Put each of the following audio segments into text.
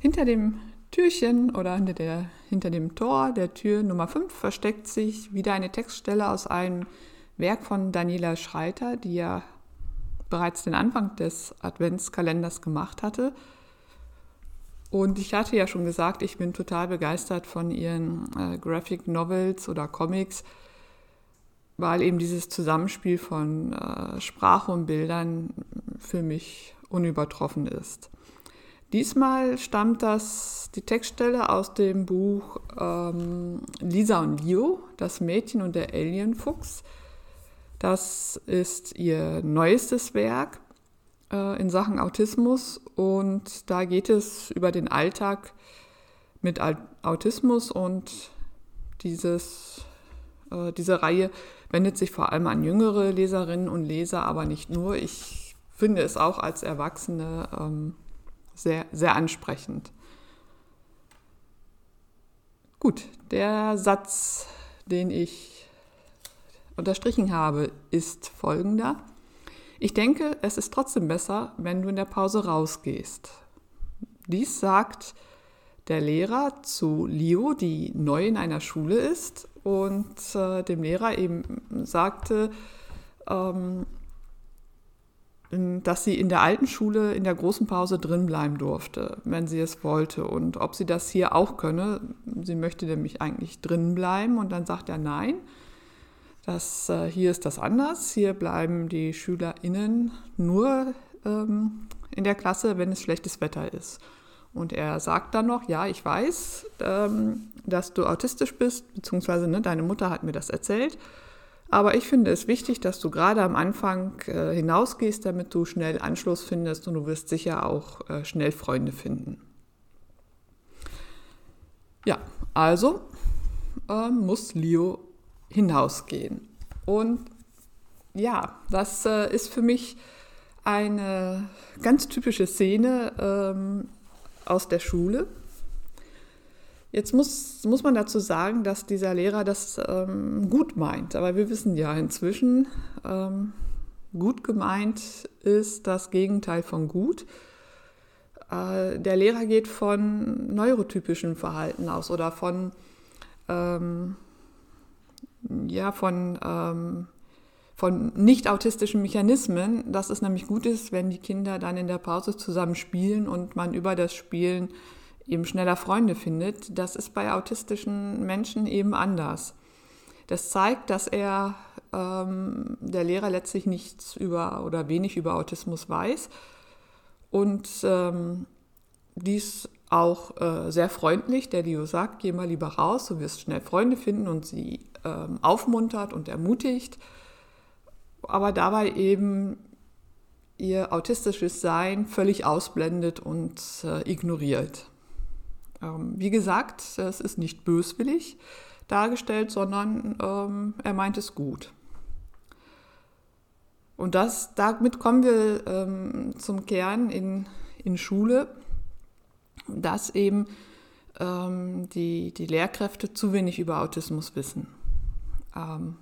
Hinter dem Türchen oder hinter, der, hinter dem Tor der Tür Nummer 5 versteckt sich wieder eine Textstelle aus einem Werk von Daniela Schreiter, die ja bereits den Anfang des Adventskalenders gemacht hatte. Und ich hatte ja schon gesagt, ich bin total begeistert von ihren äh, Graphic Novels oder Comics, weil eben dieses Zusammenspiel von äh, Sprache und Bildern für mich unübertroffen ist. Diesmal stammt das, die Textstelle aus dem Buch ähm, Lisa und Leo, das Mädchen und der Alienfuchs. Das ist ihr neuestes Werk äh, in Sachen Autismus und da geht es über den Alltag mit Autismus und dieses, äh, diese Reihe wendet sich vor allem an jüngere Leserinnen und Leser, aber nicht nur. Ich finde es auch als Erwachsene ähm, sehr, sehr ansprechend. Gut, der Satz, den ich unterstrichen habe, ist folgender. Ich denke, es ist trotzdem besser, wenn du in der Pause rausgehst. Dies sagt der Lehrer zu Leo, die neu in einer Schule ist und äh, dem Lehrer eben sagte, ähm, dass sie in der alten Schule in der großen Pause drin bleiben durfte, wenn sie es wollte. Und ob sie das hier auch könne. Sie möchte nämlich eigentlich drin bleiben. Und dann sagt er nein. Das, äh, hier ist das anders. Hier bleiben die SchülerInnen nur ähm, in der Klasse, wenn es schlechtes Wetter ist. Und er sagt dann noch, ja, ich weiß, ähm, dass du autistisch bist, beziehungsweise ne, deine Mutter hat mir das erzählt. Aber ich finde es wichtig, dass du gerade am Anfang äh, hinausgehst, damit du schnell Anschluss findest und du wirst sicher auch äh, schnell Freunde finden. Ja, also äh, muss Leo hinausgehen. Und ja, das äh, ist für mich eine ganz typische Szene ähm, aus der Schule. Jetzt muss, muss man dazu sagen, dass dieser Lehrer das ähm, gut meint. Aber wir wissen ja inzwischen, ähm, gut gemeint ist das Gegenteil von gut. Äh, der Lehrer geht von neurotypischen Verhalten aus oder von, ähm, ja, von, ähm, von nicht autistischen Mechanismen, dass es nämlich gut ist, wenn die Kinder dann in der Pause zusammen spielen und man über das Spielen eben schneller Freunde findet, das ist bei autistischen Menschen eben anders. Das zeigt, dass er, ähm, der Lehrer letztlich nichts über oder wenig über Autismus weiß und ähm, dies auch äh, sehr freundlich, der Leo sagt, geh mal lieber raus, du wirst schnell Freunde finden und sie ähm, aufmuntert und ermutigt, aber dabei eben ihr autistisches Sein völlig ausblendet und äh, ignoriert. Ähm, wie gesagt, es ist nicht böswillig dargestellt, sondern ähm, er meint es gut. Und das, damit kommen wir ähm, zum Kern in, in Schule, dass eben ähm, die, die Lehrkräfte zu wenig über Autismus wissen. Ähm,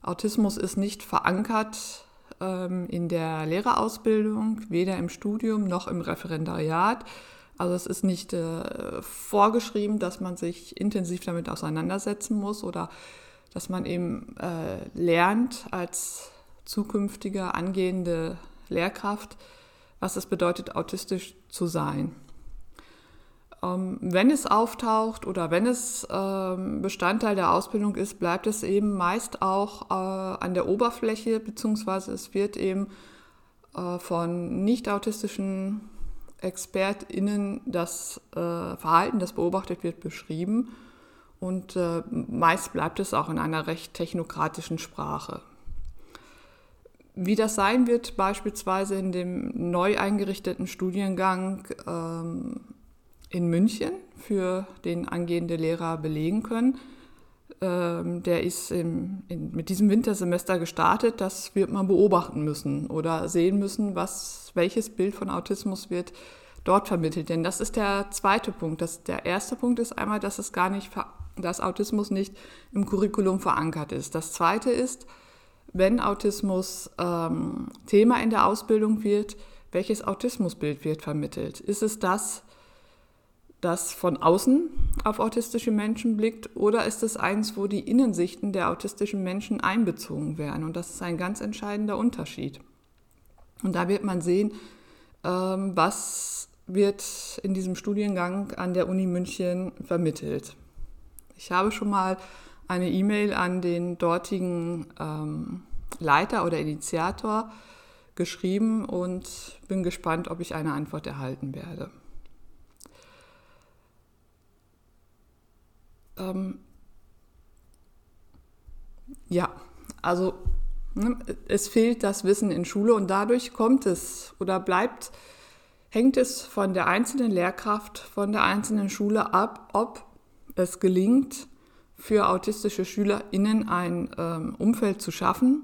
Autismus ist nicht verankert ähm, in der Lehrerausbildung, weder im Studium noch im Referendariat. Also es ist nicht äh, vorgeschrieben, dass man sich intensiv damit auseinandersetzen muss oder dass man eben äh, lernt als zukünftige angehende Lehrkraft, was es bedeutet, autistisch zu sein. Ähm, wenn es auftaucht oder wenn es ähm, Bestandteil der Ausbildung ist, bleibt es eben meist auch äh, an der Oberfläche, beziehungsweise es wird eben äh, von nicht autistischen ExpertInnen das äh, Verhalten, das beobachtet wird, beschrieben. Und äh, meist bleibt es auch in einer recht technokratischen Sprache. Wie das sein wird, beispielsweise in dem neu eingerichteten Studiengang ähm, in München, für den angehende Lehrer belegen können, ähm, der ist im, in, mit diesem Wintersemester gestartet. Das wird man beobachten müssen oder sehen müssen, was, welches Bild von Autismus wird dort vermittelt. Denn das ist der zweite Punkt. Das, der erste Punkt ist einmal, dass es gar nicht, dass Autismus nicht im Curriculum verankert ist. Das zweite ist, wenn Autismus ähm, Thema in der Ausbildung wird, welches Autismusbild wird vermittelt? Ist es das, das von außen auf autistische Menschen blickt oder ist es eins, wo die Innensichten der autistischen Menschen einbezogen werden? Und das ist ein ganz entscheidender Unterschied. Und da wird man sehen, ähm, was wird in diesem Studiengang an der Uni München vermittelt. Ich habe schon mal eine E-Mail an den dortigen ähm, Leiter oder Initiator geschrieben und bin gespannt, ob ich eine Antwort erhalten werde. Ähm ja, also ne, es fehlt das Wissen in Schule und dadurch kommt es oder bleibt, hängt es von der einzelnen Lehrkraft, von der einzelnen Schule ab, ob es gelingt, für autistische SchülerInnen ein ähm, Umfeld zu schaffen,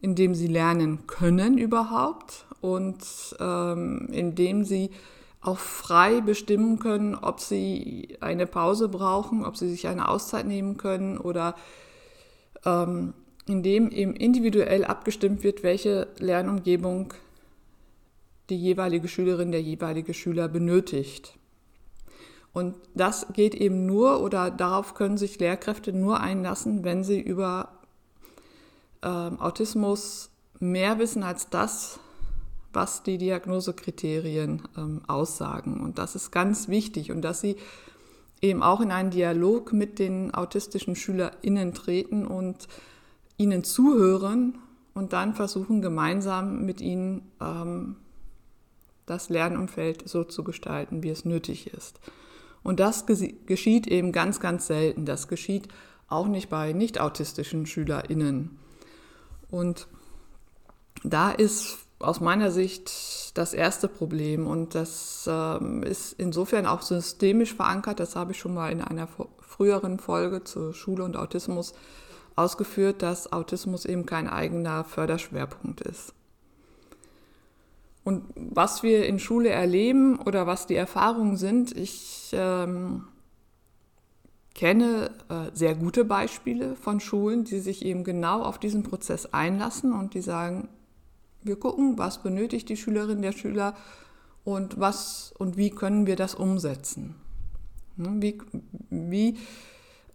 in dem sie lernen können überhaupt und ähm, in dem sie auch frei bestimmen können, ob sie eine Pause brauchen, ob sie sich eine Auszeit nehmen können oder ähm, in dem eben individuell abgestimmt wird, welche Lernumgebung die jeweilige Schülerin, der jeweilige Schüler benötigt. Und das geht eben nur oder darauf können sich Lehrkräfte nur einlassen, wenn sie über ähm, Autismus mehr wissen als das, was die Diagnosekriterien ähm, aussagen. Und das ist ganz wichtig und dass sie eben auch in einen Dialog mit den autistischen SchülerInnen treten und ihnen zuhören und dann versuchen, gemeinsam mit ihnen ähm, das Lernumfeld so zu gestalten, wie es nötig ist. Und das geschieht eben ganz, ganz selten. Das geschieht auch nicht bei nicht autistischen SchülerInnen. Und da ist aus meiner Sicht das erste Problem und das ähm, ist insofern auch systemisch verankert. Das habe ich schon mal in einer früheren Folge zur Schule und Autismus ausgeführt, dass Autismus eben kein eigener Förderschwerpunkt ist. Und was wir in Schule erleben oder was die Erfahrungen sind, ich ähm, kenne äh, sehr gute Beispiele von Schulen, die sich eben genau auf diesen Prozess einlassen und die sagen, wir gucken, was benötigt die Schülerin, der Schüler und was und wie können wir das umsetzen. Ne, wie, wie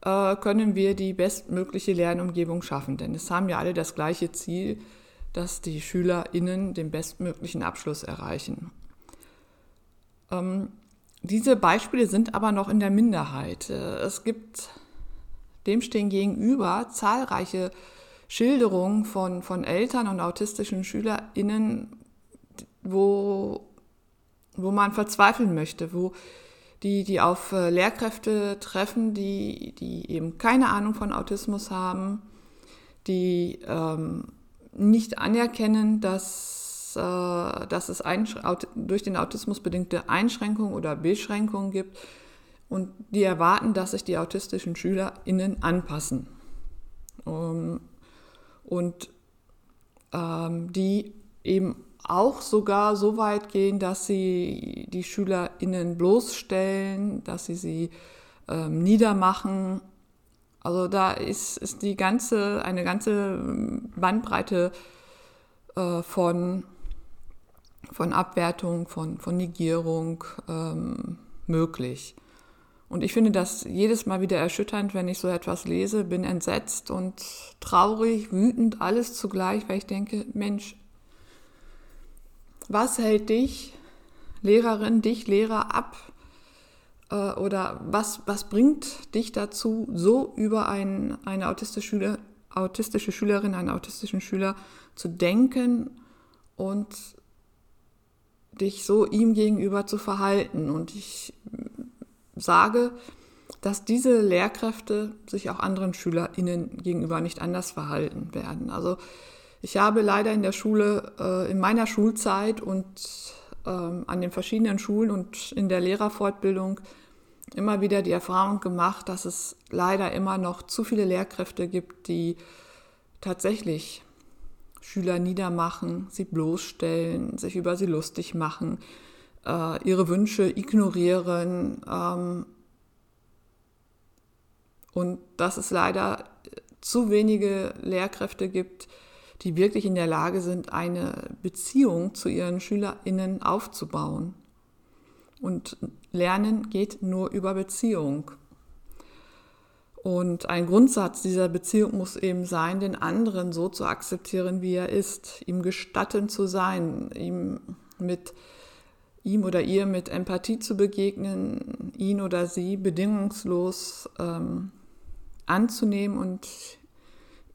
äh, können wir die bestmögliche Lernumgebung schaffen? Denn es haben ja alle das gleiche Ziel, dass die SchülerInnen den bestmöglichen Abschluss erreichen. Ähm, diese Beispiele sind aber noch in der Minderheit. Äh, es gibt dem stehen gegenüber zahlreiche Schilderungen von, von Eltern und autistischen SchülerInnen, wo, wo man verzweifeln möchte, wo die, die auf äh, Lehrkräfte treffen, die, die eben keine Ahnung von Autismus haben, die ähm, nicht anerkennen, dass, äh, dass es durch den Autismus bedingte Einschränkungen oder Beschränkungen gibt und die erwarten, dass sich die autistischen SchülerInnen anpassen. Um, und ähm, die eben auch sogar so weit gehen, dass sie die SchülerInnen bloßstellen, dass sie sie ähm, niedermachen also da ist, ist die ganze, eine ganze Bandbreite äh, von, von Abwertung, von, von Negierung ähm, möglich. Und ich finde das jedes Mal wieder erschütternd, wenn ich so etwas lese, bin entsetzt und traurig, wütend, alles zugleich, weil ich denke, Mensch, was hält dich, Lehrerin, dich, Lehrer ab, äh, oder was, was bringt dich dazu, so über ein, eine autistische, Schüler, autistische Schülerin, einen autistischen Schüler zu denken und dich so ihm gegenüber zu verhalten. Und ich sage, dass diese Lehrkräfte sich auch anderen SchülerInnen gegenüber nicht anders verhalten werden. Also ich habe leider in der Schule, äh, in meiner Schulzeit und ähm, an den verschiedenen Schulen und in der Lehrerfortbildung immer wieder die Erfahrung gemacht, dass es leider immer noch zu viele Lehrkräfte gibt, die tatsächlich Schüler niedermachen, sie bloßstellen, sich über sie lustig machen, äh, ihre Wünsche ignorieren. Ähm, und dass es leider zu wenige Lehrkräfte gibt, die wirklich in der Lage sind, eine Beziehung zu ihren SchülerInnen aufzubauen. Und Lernen geht nur über Beziehung. Und ein Grundsatz dieser Beziehung muss eben sein, den anderen so zu akzeptieren, wie er ist, ihm gestatten zu sein, ihm mit ihm oder ihr mit Empathie zu begegnen, ihn oder sie bedingungslos ähm, anzunehmen und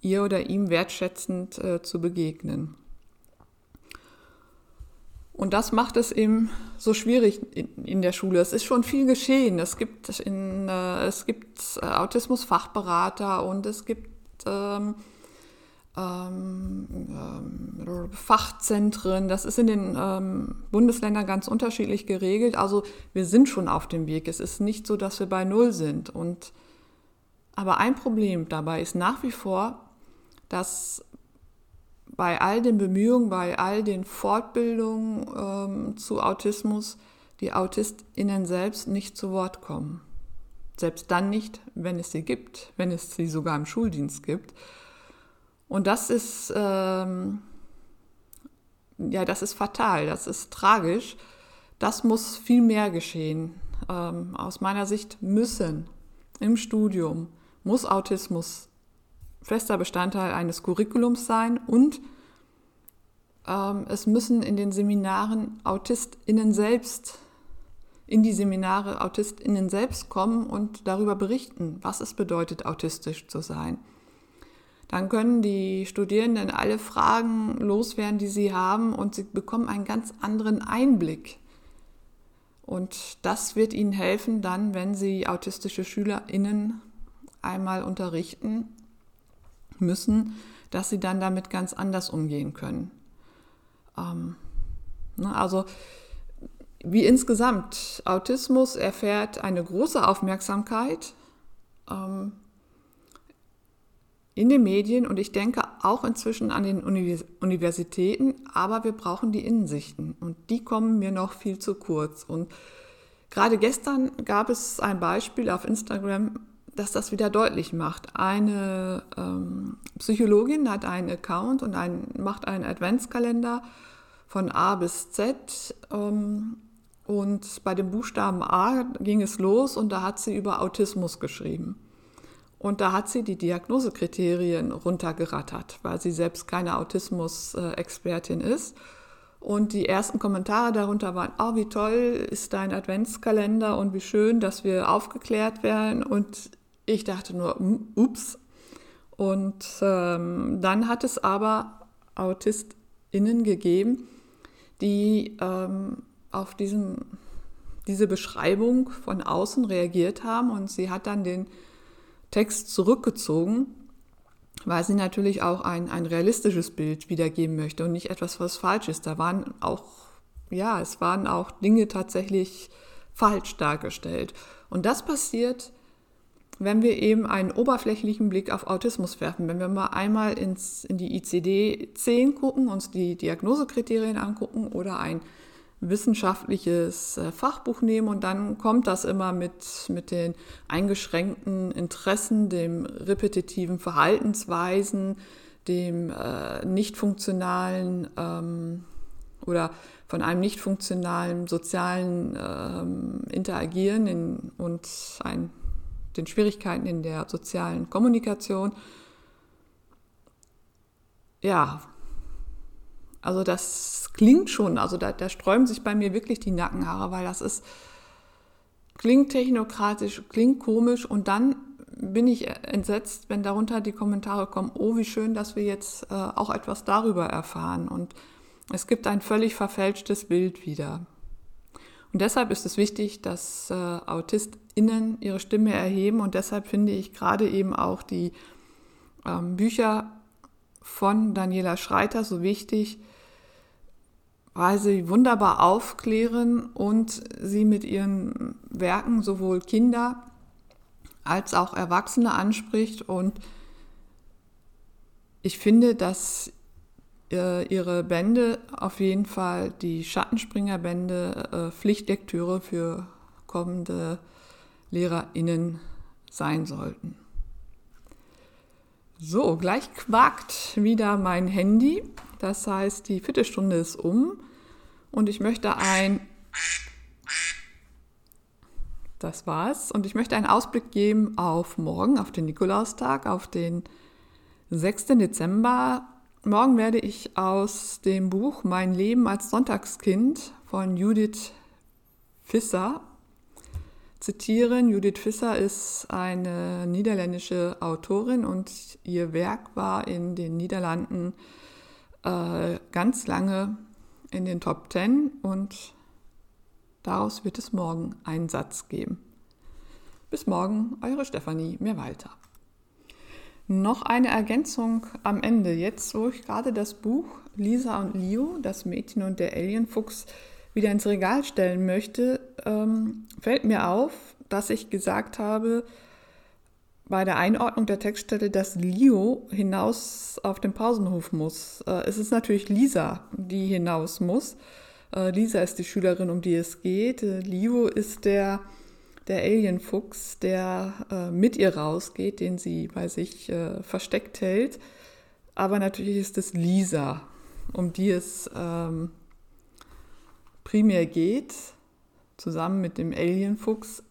ihr oder ihm wertschätzend äh, zu begegnen. Und das macht es eben so schwierig in, in der Schule. Es ist schon viel geschehen. Es gibt, äh, gibt äh, Autismus-Fachberater und es gibt ähm, ähm, ähm, Fachzentren. Das ist in den ähm, Bundesländern ganz unterschiedlich geregelt. Also wir sind schon auf dem Weg. Es ist nicht so, dass wir bei Null sind. Und, aber ein Problem dabei ist nach wie vor, dass bei all den Bemühungen, bei all den Fortbildungen ähm, zu Autismus die AutistInnen selbst nicht zu Wort kommen. Selbst dann nicht, wenn es sie gibt, wenn es sie sogar im Schuldienst gibt. Und das ist, ähm, ja, das ist fatal, das ist tragisch. Das muss viel mehr geschehen. Ähm, aus meiner Sicht müssen im Studium, muss Autismus fester Bestandteil eines Curriculums sein und ähm, es müssen in den Seminaren AutistInnen selbst, in die Seminare AutistInnen selbst kommen und darüber berichten, was es bedeutet, autistisch zu sein. Dann können die Studierenden alle Fragen loswerden, die sie haben und sie bekommen einen ganz anderen Einblick. Und das wird ihnen helfen, dann, wenn sie autistische SchülerInnen einmal unterrichten, müssen, dass sie dann damit ganz anders umgehen können. Ähm, ne, also wie insgesamt, Autismus erfährt eine große Aufmerksamkeit ähm, in den Medien und ich denke auch inzwischen an den Universitäten, aber wir brauchen die Innensichten und die kommen mir noch viel zu kurz. Und gerade gestern gab es ein Beispiel auf Instagram, dass das wieder deutlich macht. Eine ähm, Psychologin hat einen Account und ein, macht einen Adventskalender von A bis Z. Ähm, und bei dem Buchstaben A ging es los und da hat sie über Autismus geschrieben. Und da hat sie die Diagnosekriterien runtergerattert, weil sie selbst keine Autismus-Expertin ist. Und die ersten Kommentare darunter waren, oh, wie toll ist dein Adventskalender und wie schön, dass wir aufgeklärt werden. Und ich dachte nur, hm, ups. Und ähm, dann hat es aber AutistInnen gegeben, die ähm, auf diesen, diese Beschreibung von außen reagiert haben. Und sie hat dann den Text zurückgezogen, weil sie natürlich auch ein, ein realistisches Bild wiedergeben möchte und nicht etwas, was falsch ist. Da waren auch, ja, es waren auch Dinge tatsächlich falsch dargestellt. Und das passiert wenn wir eben einen oberflächlichen Blick auf Autismus werfen, wenn wir mal einmal ins, in die ICD-10 gucken, uns die Diagnosekriterien angucken oder ein wissenschaftliches äh, Fachbuch nehmen und dann kommt das immer mit, mit den eingeschränkten Interessen, dem repetitiven Verhaltensweisen, dem äh, nicht funktionalen ähm, oder von einem nicht funktionalen sozialen ähm, Interagieren in, und ein den Schwierigkeiten in der sozialen Kommunikation. Ja, also das klingt schon, also da, da sträuben sich bei mir wirklich die Nackenhaare, weil das ist, klingt technokratisch, klingt komisch und dann bin ich entsetzt, wenn darunter die Kommentare kommen, oh, wie schön, dass wir jetzt äh, auch etwas darüber erfahren. Und es gibt ein völlig verfälschtes Bild wieder. Und deshalb ist es wichtig, dass äh, AutistInnen ihre Stimme erheben. Und deshalb finde ich gerade eben auch die ähm, Bücher von Daniela Schreiter so wichtig, weil sie wunderbar aufklären und sie mit ihren Werken sowohl Kinder als auch Erwachsene anspricht. Und ich finde, dass äh, ihre Bände auf jeden Fall die Schattenspringerbände äh, Pflichtlektüre für kommende LehrerInnen sein sollten. So, gleich quakt wieder mein Handy. Das heißt, die Viertelstunde ist um und ich möchte ein das war's. Und ich möchte einen Ausblick geben auf morgen, auf den Nikolaustag, auf den 6. Dezember. Morgen werde ich aus dem Buch Mein Leben als Sonntagskind von Judith Visser zitieren. Judith Visser ist eine niederländische Autorin und ihr Werk war in den Niederlanden äh, ganz lange in den Top Ten und daraus wird es morgen einen Satz geben. Bis morgen, eure Stefanie Mehrwalter. Noch eine Ergänzung am Ende. Jetzt, wo ich gerade das Buch Lisa und Leo, das Mädchen und der Alienfuchs, wieder ins Regal stellen möchte, ähm, fällt mir auf, dass ich gesagt habe, bei der Einordnung der Textstelle, dass Leo hinaus auf den Pausenhof muss. Äh, es ist natürlich Lisa, die hinaus muss. Äh, Lisa ist die Schülerin, um die es geht. Äh, Leo ist der, der Alienfuchs, der äh, mit ihr rausgeht, den sie bei sich äh, versteckt hält. Aber natürlich ist es Lisa, um die es ähm, primär geht, zusammen mit dem Alienfuchs.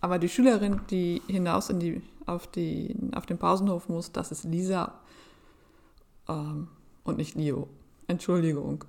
Aber die Schülerin, die hinaus in die, auf, die, auf den Pausenhof muss, das ist Lisa ähm, und nicht Leo. Entschuldigung.